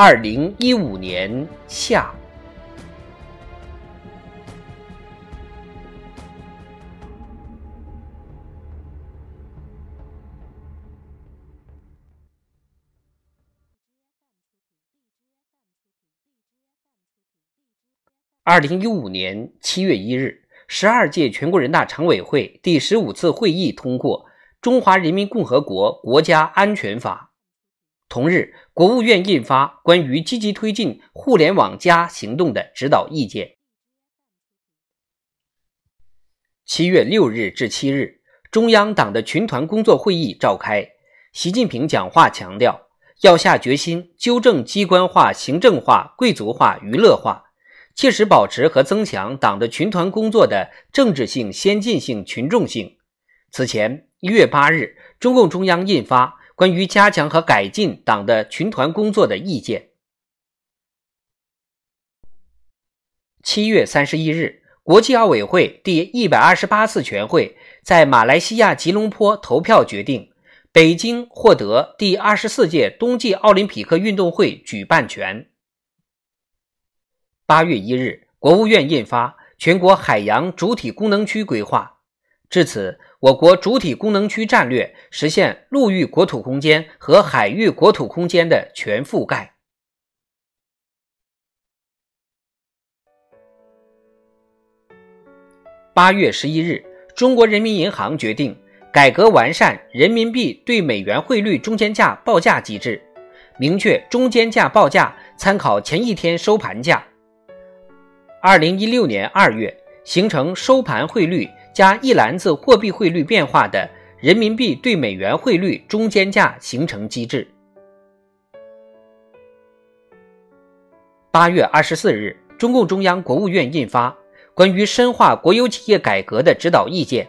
二零一五年夏。二零一五年七月一日。十二届全国人大常委会第十五次会议通过《中华人民共和国国家安全法》。同日，国务院印发《关于积极推进“互联网+”行动的指导意见》。七月六日至七日，中央党的群团工作会议召开，习近平讲话强调，要下决心纠正机关化、行政化、贵族化、娱乐化。切实保持和增强党的群团工作的政治性、先进性、群众性。此前，一月八日，中共中央印发《关于加强和改进党的群团工作的意见》。七月三十一日，国际奥委会第一百二十八次全会在马来西亚吉隆坡投票决定，北京获得第二十四届冬季奥林匹克运动会举办权。八月一日，国务院印发《全国海洋主体功能区规划》，至此，我国主体功能区战略实现陆域国土空间和海域国土空间的全覆盖。八月十一日，中国人民银行决定改革完善人民币对美元汇率中间价报价机制，明确中间价报价参考前一天收盘价。二零一六年二月，形成收盘汇率加一篮子货币汇率变化的人民币对美元汇率中间价形成机制。八月二十四日，中共中央、国务院印发《关于深化国有企业改革的指导意见》。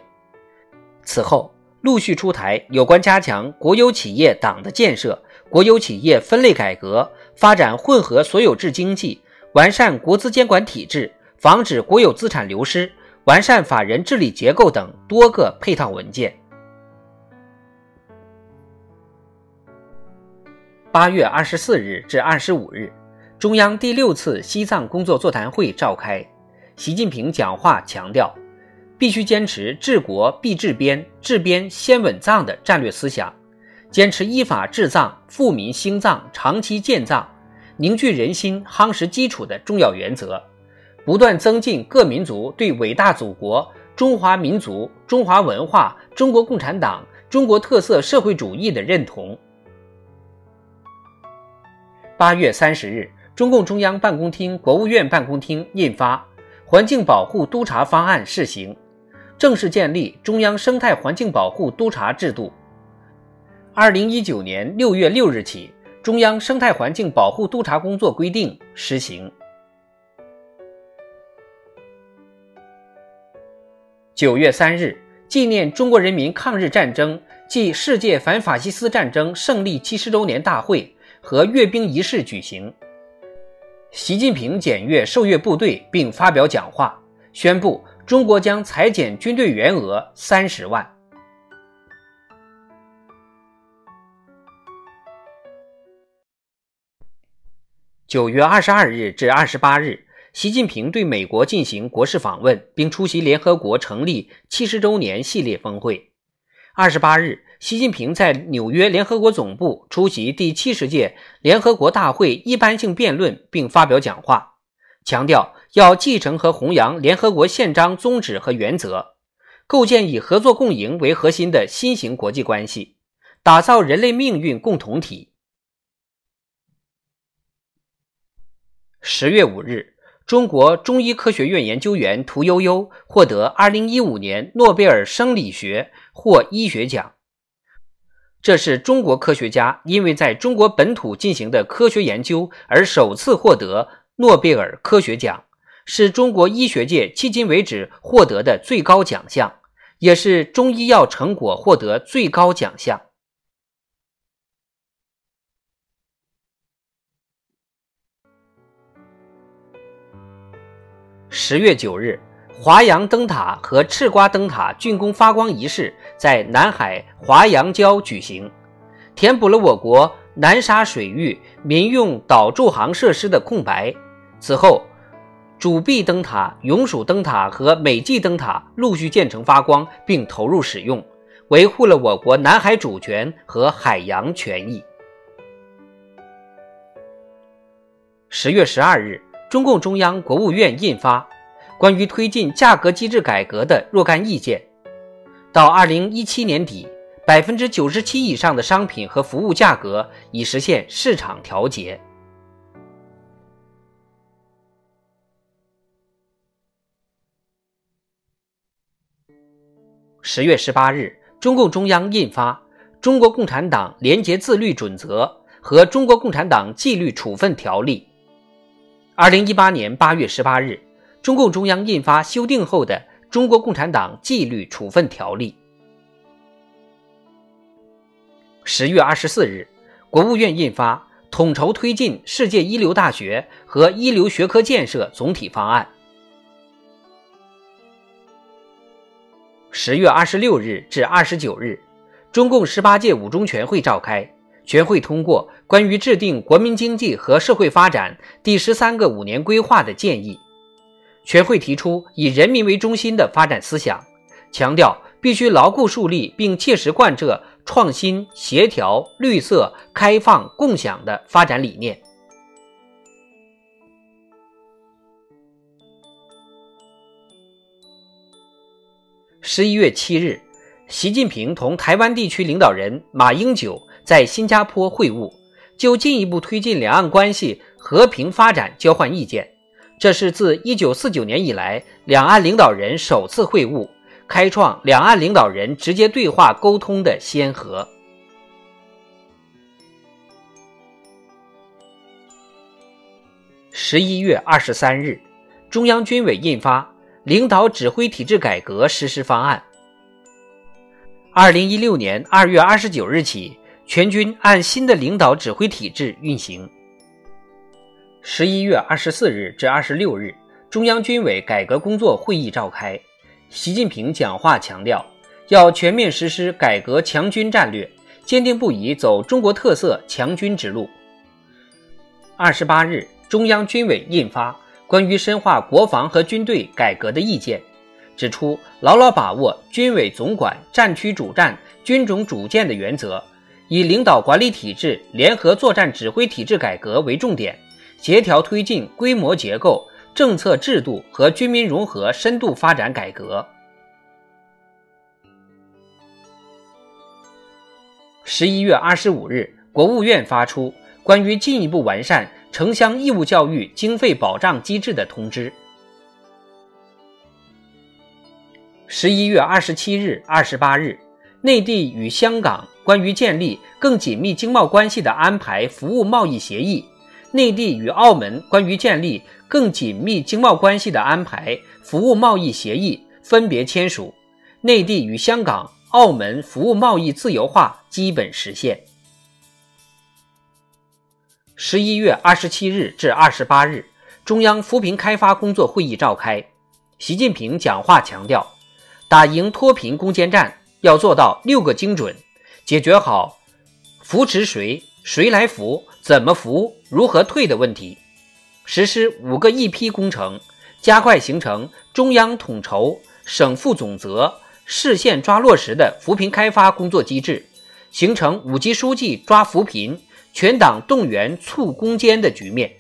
此后，陆续出台有关加强国有企业党的建设、国有企业分类改革、发展混合所有制经济。完善国资监管体制，防止国有资产流失，完善法人治理结构等多个配套文件。八月二十四日至二十五日，中央第六次西藏工作座谈会召开，习近平讲话强调，必须坚持治国必治边、治边先稳藏的战略思想，坚持依法治藏、富民兴藏、长期建藏。凝聚人心、夯实基础的重要原则，不断增进各民族对伟大祖国、中华民族、中华文化、中国共产党、中国特色社会主义的认同。八月三十日，中共中央办公厅、国务院办公厅印发《环境保护督察方案》试行，正式建立中央生态环境保护督察制度。二零一九年六月六日起。中央生态环境保护督察工作规定施行。九月三日，纪念中国人民抗日战争暨世界反法西斯战争胜利七十周年大会和阅兵仪式举行。习近平检阅受阅部队并发表讲话，宣布中国将裁减军队员额三十万。九月二十二日至二十八日，习近平对美国进行国事访问，并出席联合国成立七十周年系列峰会。二十八日，习近平在纽约联合国总部出席第七十届联合国大会一般性辩论，并发表讲话，强调要继承和弘扬联合国宪章宗旨和原则，构建以合作共赢为核心的新型国际关系，打造人类命运共同体。十月五日，中国中医科学院研究员屠呦呦获得二零一五年诺贝尔生理学或医学奖。这是中国科学家因为在中国本土进行的科学研究而首次获得诺贝尔科学奖，是中国医学界迄今为止获得的最高奖项，也是中医药成果获得最高奖项。十月九日，华阳灯塔和赤瓜灯塔竣工发光仪式在南海华阳礁举行，填补了我国南沙水域民用岛驻航设施的空白。此后，主壁灯塔、永暑灯塔和美济灯塔陆续建成发光并投入使用，维护了我国南海主权和海洋权益。十月十二日。中共中央、国务院印发《关于推进价格机制改革的若干意见》，到二零一七年底，百分之九十七以上的商品和服务价格已实现市场调节。十月十八日，中共中央印发《中国共产党廉洁自律准则》和《中国共产党纪律处分条例》。二零一八年八月十八日，中共中央印发修订后的《中国共产党纪律处分条例》。十月二十四日，国务院印发《统筹推进世界一流大学和一流学科建设总体方案》。十月二十六日至二十九日，中共十八届五中全会召开。全会通过关于制定国民经济和社会发展第十三个五年规划的建议。全会提出以人民为中心的发展思想，强调必须牢固树立并切实贯彻创新、协调、绿色、开放、共享的发展理念。十一月七日，习近平同台湾地区领导人马英九。在新加坡会晤，就进一步推进两岸关系和平发展交换意见。这是自1949年以来两岸领导人首次会晤，开创两岸领导人直接对话沟通的先河。十一月二十三日，中央军委印发《领导指挥体制改革实施方案》。二零一六年二月二十九日起。全军按新的领导指挥体制运行。十一月二十四日至二十六日，中央军委改革工作会议召开，习近平讲话强调，要全面实施改革强军战略，坚定不移走中国特色强军之路。二十八日，中央军委印发《关于深化国防和军队改革的意见》，指出牢牢把握军委总管、战区主战、军种主建的原则。以领导管理体制、联合作战指挥体制改革为重点，协调推进规模结构、政策制度和军民融合深度发展改革。十一月二十五日，国务院发出关于进一步完善城乡义务教育经费保障机制的通知。十一月二十七日、二十八日，内地与香港。关于建立更紧密经贸关系的安排服务贸易协议，内地与澳门关于建立更紧密经贸关系的安排服务贸易协议分别签署，内地与香港、澳门服务贸易自由化基本实现。十一月二十七日至二十八日，中央扶贫开发工作会议召开，习近平讲话强调，打赢脱贫攻坚战要做到六个精准。解决好扶持谁、谁来扶、怎么扶、如何退的问题，实施五个一批工程，加快形成中央统筹、省负总责、市县抓落实的扶贫开发工作机制，形成五级书记抓扶贫、全党动员促攻坚的局面。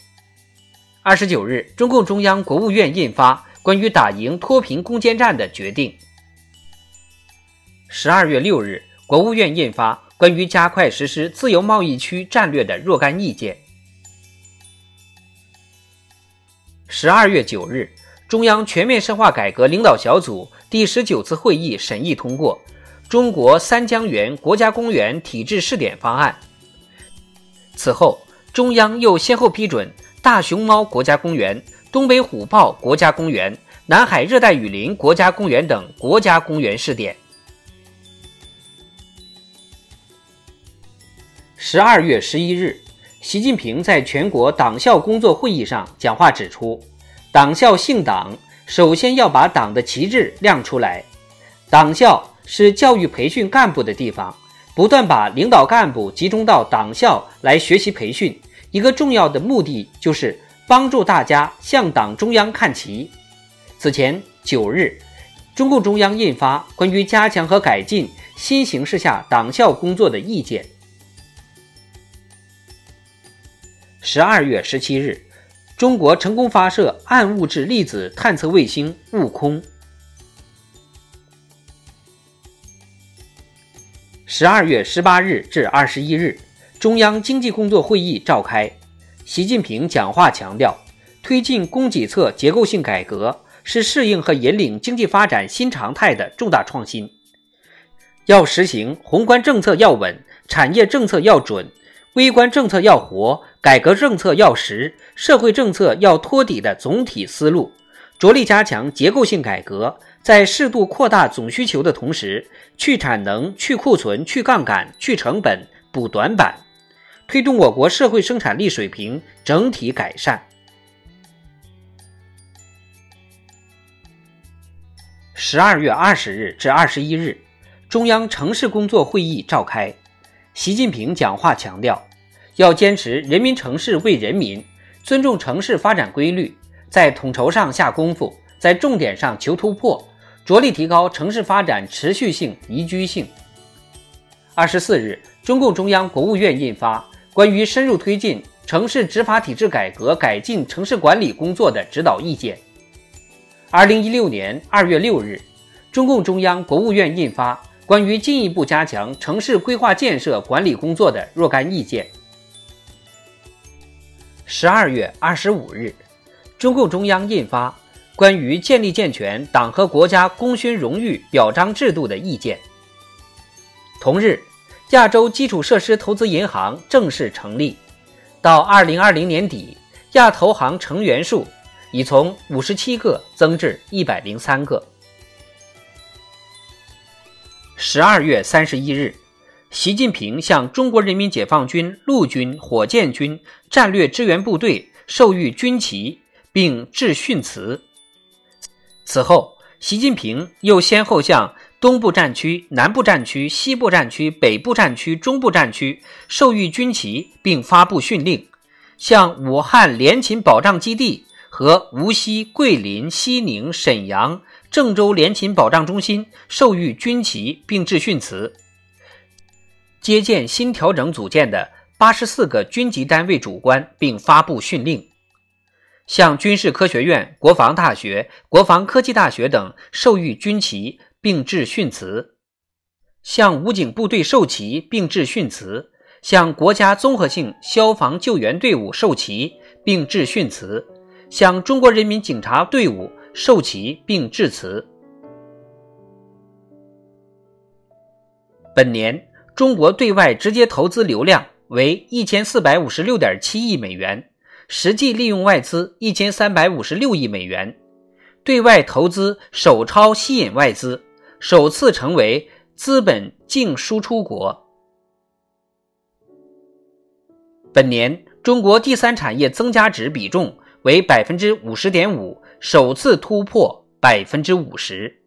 二十九日，中共中央、国务院印发《关于打赢脱贫攻坚战的决定》。十二月六日。国务院印发关于加快实施自由贸易区战略的若干意见。十二月九日，中央全面深化改革领导小组第十九次会议审议通过中国三江源国家公园体制试点方案。此后，中央又先后批准大熊猫国家公园、东北虎豹国家公园、南海热带雨林国家公园等国家公园试点。十二月十一日，习近平在全国党校工作会议上讲话指出，党校姓党，首先要把党的旗帜亮出来。党校是教育培训干部的地方，不断把领导干部集中到党校来学习培训，一个重要的目的就是帮助大家向党中央看齐。此前九日，中共中央印发关于加强和改进新形势下党校工作的意见。十二月十七日，中国成功发射暗物质粒子探测卫星“悟空”。十二月十八日至二十一日，中央经济工作会议召开，习近平讲话强调，推进供给侧结构性改革是适应和引领经济发展新常态的重大创新，要实行宏观政策要稳，产业政策要准。微观政策要活，改革政策要实，社会政策要托底的总体思路，着力加强结构性改革，在适度扩大总需求的同时，去产能、去库存、去杠杆、去成本、补短板，推动我国社会生产力水平整体改善。十二月二十日至二十一日，中央城市工作会议召开。习近平讲话强调，要坚持人民城市为人民，尊重城市发展规律，在统筹上下功夫，在重点上求突破，着力提高城市发展持续性、宜居性。二十四日，中共中央、国务院印发《关于深入推进城市执法体制改革改进城市管理工作的指导意见》。二零一六年二月六日，中共中央、国务院印发。关于进一步加强城市规划建设管理工作的若干意见。十二月二十五日，中共中央印发《关于建立健全党和国家功勋荣誉表彰制度的意见》。同日，亚洲基础设施投资银行正式成立，到二零二零年底，亚投行成员数已从五十七个增至一百零三个。十二月三十一日，习近平向中国人民解放军陆军火箭军战略支援部队授予军旗并致训词。此后，习近平又先后向东部战区、南部战区、西部战区、北部战区、中部战区授予军旗并发布训令，向武汉联勤保障基地和无锡、桂林、西宁、沈阳。郑州联勤保障中心授予军旗并致训词，接见新调整组建的八十四个军级单位主官并发布训令，向军事科学院、国防大学、国防科技大学等授予军旗并致训词，向武警部队授旗并致训词，向国家综合性消防救援队伍授旗并致训词，向中国人民警察队伍。授旗并致辞。本年中国对外直接投资流量为一千四百五十六点七亿美元，实际利用外资一千三百五十六亿美元，对外投资首超吸引外资，首次成为资本净输出国。本年中国第三产业增加值比重为百分之五十点五。首次突破百分之五十。